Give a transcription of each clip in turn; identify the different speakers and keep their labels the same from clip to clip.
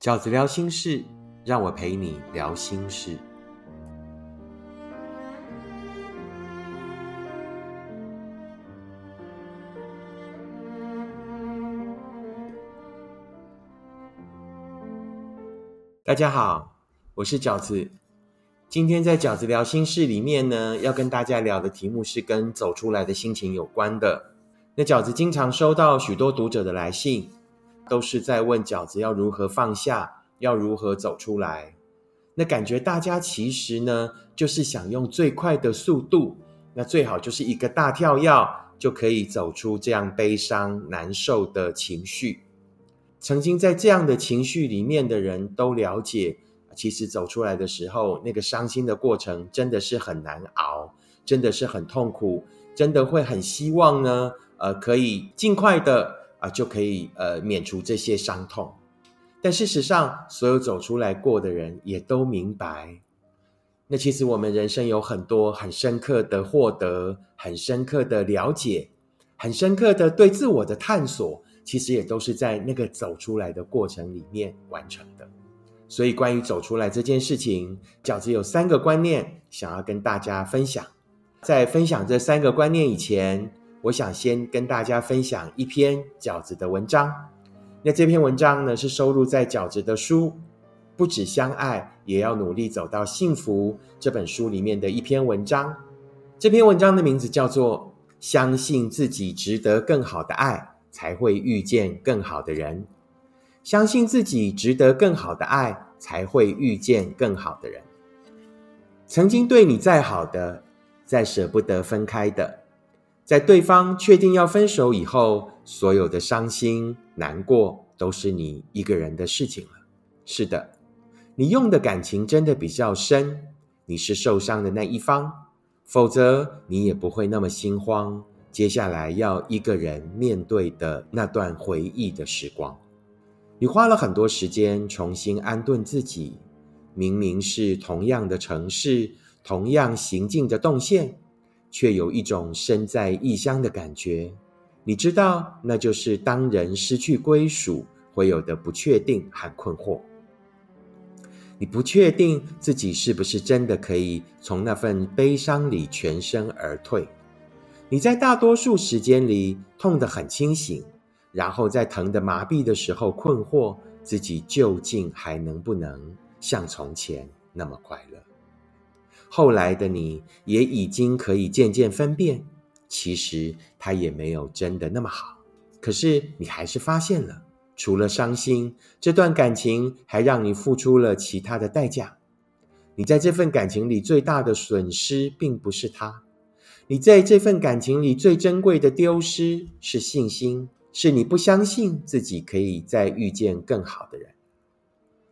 Speaker 1: 饺子聊心事，让我陪你聊心事。大家好，我是饺子。今天在饺子聊心事里面呢，要跟大家聊的题目是跟走出来的心情有关的。那饺子经常收到许多读者的来信。都是在问饺子要如何放下，要如何走出来。那感觉大家其实呢，就是想用最快的速度，那最好就是一个大跳跃，就可以走出这样悲伤难受的情绪。曾经在这样的情绪里面的人都了解，其实走出来的时候，那个伤心的过程真的是很难熬，真的是很痛苦，真的会很希望呢，呃，可以尽快的。啊，就可以呃免除这些伤痛。但事实上，所有走出来过的人也都明白，那其实我们人生有很多很深刻的获得，很深刻的了解，很深刻的对自我的探索，其实也都是在那个走出来的过程里面完成的。所以，关于走出来这件事情，饺子有三个观念想要跟大家分享。在分享这三个观念以前，我想先跟大家分享一篇饺子的文章。那这篇文章呢，是收录在饺子的书《不止相爱，也要努力走到幸福》这本书里面的一篇文章。这篇文章的名字叫做《相信自己值得更好的爱，才会遇见更好的人》。相信自己值得更好的爱，才会遇见更好的人。曾经对你再好的，再舍不得分开的。在对方确定要分手以后，所有的伤心难过都是你一个人的事情了。是的，你用的感情真的比较深，你是受伤的那一方，否则你也不会那么心慌。接下来要一个人面对的那段回忆的时光，你花了很多时间重新安顿自己。明明是同样的城市，同样行进的动线。却有一种身在异乡的感觉，你知道，那就是当人失去归属会有的不确定和困惑。你不确定自己是不是真的可以从那份悲伤里全身而退。你在大多数时间里痛得很清醒，然后在疼得麻痹的时候困惑自己究竟还能不能像从前那么快乐。后来的你也已经可以渐渐分辨，其实他也没有真的那么好。可是你还是发现了，除了伤心，这段感情还让你付出了其他的代价。你在这份感情里最大的损失，并不是他；你在这份感情里最珍贵的丢失，是信心，是你不相信自己可以再遇见更好的人。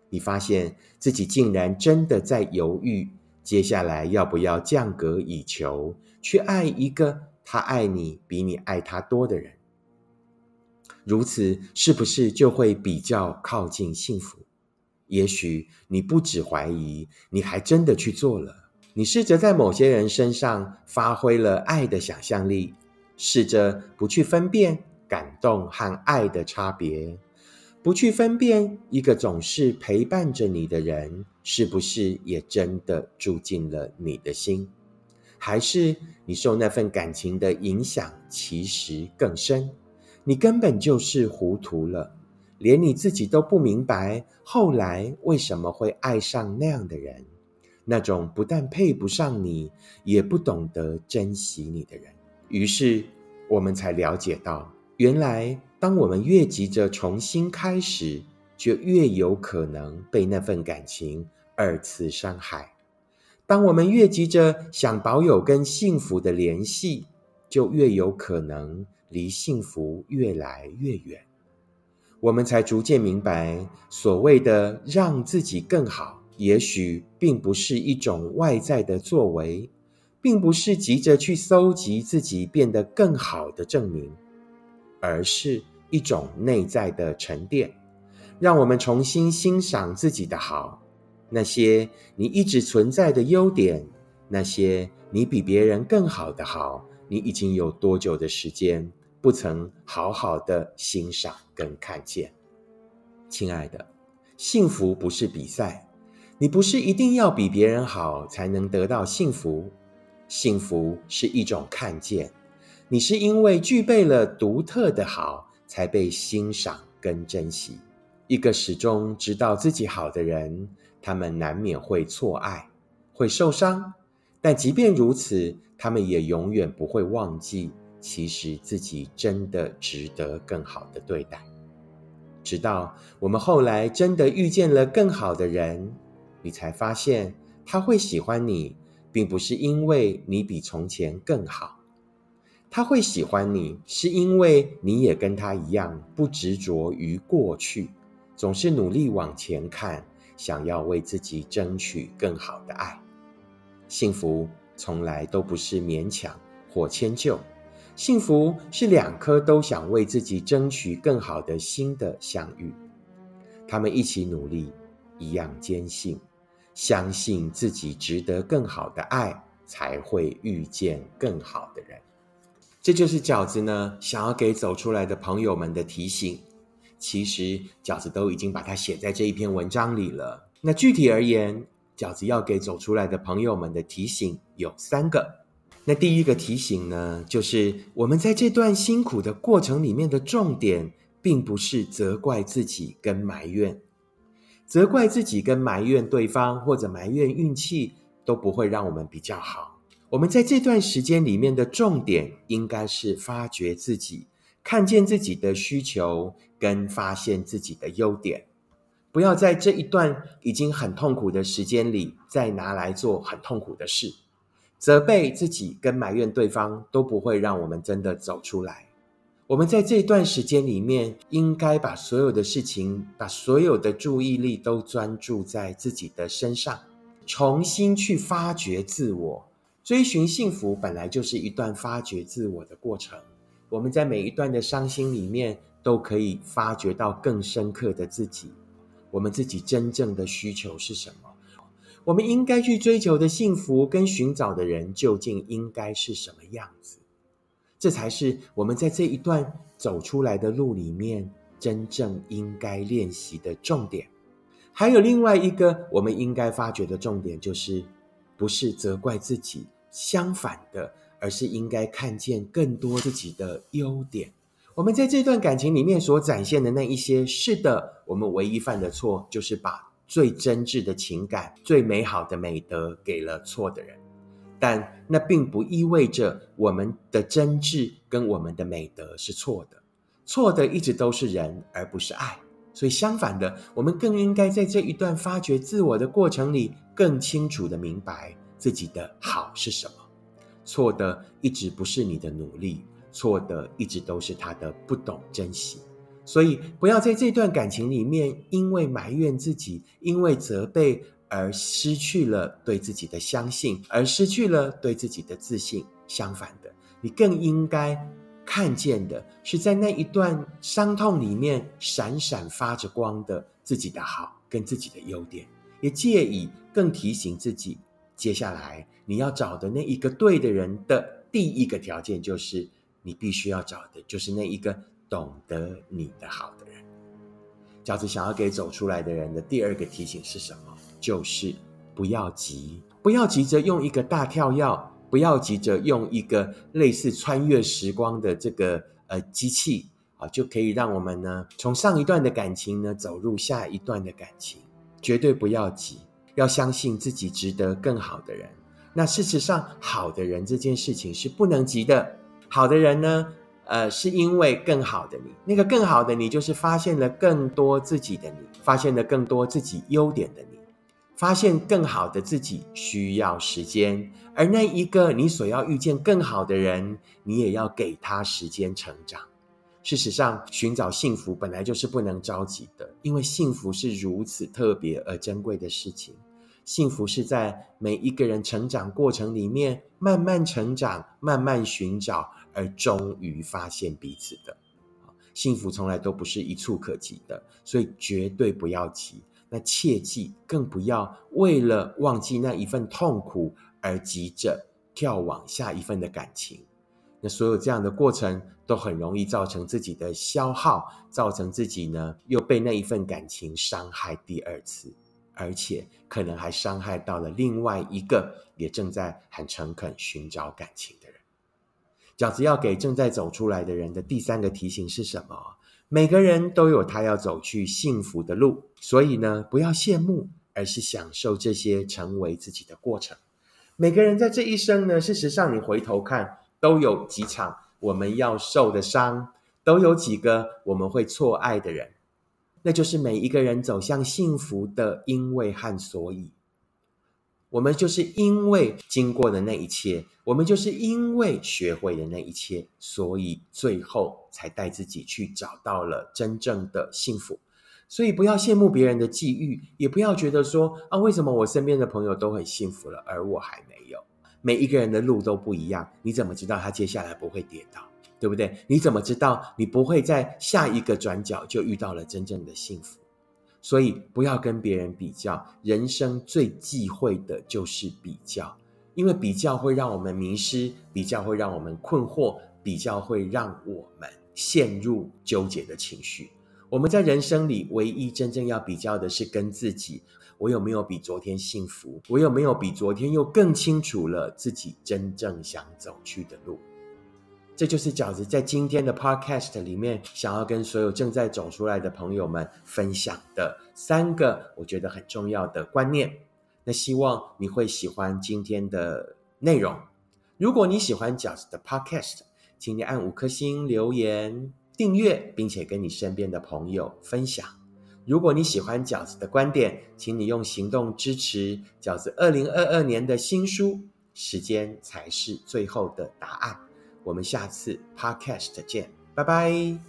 Speaker 1: 你发现自己竟然真的在犹豫。接下来要不要降格以求，去爱一个他爱你比你爱他多的人？如此是不是就会比较靠近幸福？也许你不只怀疑，你还真的去做了。你试着在某些人身上发挥了爱的想象力，试着不去分辨感动和爱的差别。不去分辨一个总是陪伴着你的人，是不是也真的住进了你的心？还是你受那份感情的影响，其实更深？你根本就是糊涂了，连你自己都不明白，后来为什么会爱上那样的人？那种不但配不上你，也不懂得珍惜你的人。于是我们才了解到，原来。当我们越急着重新开始，就越有可能被那份感情二次伤害；当我们越急着想保有跟幸福的联系，就越有可能离幸福越来越远。我们才逐渐明白，所谓的让自己更好，也许并不是一种外在的作为，并不是急着去搜集自己变得更好的证明。而是一种内在的沉淀，让我们重新欣赏自己的好，那些你一直存在的优点，那些你比别人更好的好，你已经有多久的时间不曾好好的欣赏跟看见？亲爱的，幸福不是比赛，你不是一定要比别人好才能得到幸福。幸福是一种看见，你是因为具备了独特的好，才被欣赏跟珍惜。一个始终知道自己好的人，他们难免会错爱，会受伤，但即便如此，他们也永远不会忘记，其实自己真的值得更好的对待。直到我们后来真的遇见了更好的人，你才发现他会喜欢你。并不是因为你比从前更好，他会喜欢你，是因为你也跟他一样不执着于过去，总是努力往前看，想要为自己争取更好的爱。幸福从来都不是勉强或迁就，幸福是两颗都想为自己争取更好的心的相遇，他们一起努力，一样坚信。相信自己值得更好的爱，才会遇见更好的人。这就是饺子呢想要给走出来的朋友们的提醒。其实饺子都已经把它写在这一篇文章里了。那具体而言，饺子要给走出来的朋友们的提醒有三个。那第一个提醒呢，就是我们在这段辛苦的过程里面的重点，并不是责怪自己跟埋怨。责怪自己跟埋怨对方，或者埋怨运气，都不会让我们比较好。我们在这段时间里面的重点，应该是发掘自己，看见自己的需求，跟发现自己的优点。不要在这一段已经很痛苦的时间里，再拿来做很痛苦的事。责备自己跟埋怨对方，都不会让我们真的走出来。我们在这段时间里面，应该把所有的事情，把所有的注意力都专注在自己的身上，重新去发掘自我，追寻幸福，本来就是一段发掘自我的过程。我们在每一段的伤心里面，都可以发掘到更深刻的自己。我们自己真正的需求是什么？我们应该去追求的幸福跟寻找的人，究竟应该是什么样子？这才是我们在这一段走出来的路里面真正应该练习的重点。还有另外一个我们应该发掘的重点，就是不是责怪自己，相反的，而是应该看见更多自己的优点。我们在这段感情里面所展现的那一些，是的，我们唯一犯的错，就是把最真挚的情感、最美好的美德给了错的人。但那并不意味着我们的真挚跟我们的美德是错的，错的一直都是人，而不是爱。所以相反的，我们更应该在这一段发掘自我的过程里，更清楚的明白自己的好是什么。错的一直不是你的努力，错的一直都是他的不懂珍惜。所以不要在这段感情里面，因为埋怨自己，因为责备。而失去了对自己的相信，而失去了对自己的自信。相反的，你更应该看见的是，在那一段伤痛里面闪闪发着光的自己的好跟自己的优点，也借以更提醒自己，接下来你要找的那一个对的人的第一个条件，就是你必须要找的就是那一个懂得你的好的人。饺子想要给走出来的人的第二个提醒是什么？就是不要急，不要急着用一个大跳跃，不要急着用一个类似穿越时光的这个呃机器啊，就可以让我们呢从上一段的感情呢走入下一段的感情。绝对不要急，要相信自己值得更好的人。那事实上，好的人这件事情是不能急的。好的人呢，呃，是因为更好的你，那个更好的你，就是发现了更多自己的你，发现了更多自己优点的你。发现更好的自己需要时间，而那一个你所要遇见更好的人，你也要给他时间成长。事实上，寻找幸福本来就是不能着急的，因为幸福是如此特别而珍贵的事情。幸福是在每一个人成长过程里面慢慢成长、慢慢寻找，而终于发现彼此的。幸福从来都不是一触可及的，所以绝对不要急。那切记，更不要为了忘记那一份痛苦而急着跳往下一份的感情。那所有这样的过程都很容易造成自己的消耗，造成自己呢又被那一份感情伤害第二次，而且可能还伤害到了另外一个也正在很诚恳寻找感情的人。饺子要给正在走出来的人的第三个提醒是什么？每个人都有他要走去幸福的路，所以呢，不要羡慕，而是享受这些成为自己的过程。每个人在这一生呢，事实上你回头看，都有几场我们要受的伤，都有几个我们会错爱的人，那就是每一个人走向幸福的因为和所以。我们就是因为经过的那一切，我们就是因为学会的那一切，所以最后才带自己去找到了真正的幸福。所以不要羡慕别人的际遇，也不要觉得说啊，为什么我身边的朋友都很幸福了，而我还没有？每一个人的路都不一样，你怎么知道他接下来不会跌倒？对不对？你怎么知道你不会在下一个转角就遇到了真正的幸福？所以不要跟别人比较，人生最忌讳的就是比较，因为比较会让我们迷失，比较会让我们困惑，比较会让我们陷入纠结的情绪。我们在人生里唯一真正要比较的是跟自己，我有没有比昨天幸福？我有没有比昨天又更清楚了自己真正想走去的路？这就是饺子在今天的 podcast 里面想要跟所有正在走出来的朋友们分享的三个我觉得很重要的观念。那希望你会喜欢今天的内容。如果你喜欢饺子的 podcast，请你按五颗星留言、订阅，并且跟你身边的朋友分享。如果你喜欢饺子的观点，请你用行动支持饺子二零二二年的新书。时间才是最后的答案。我们下次 podcast 见，拜拜。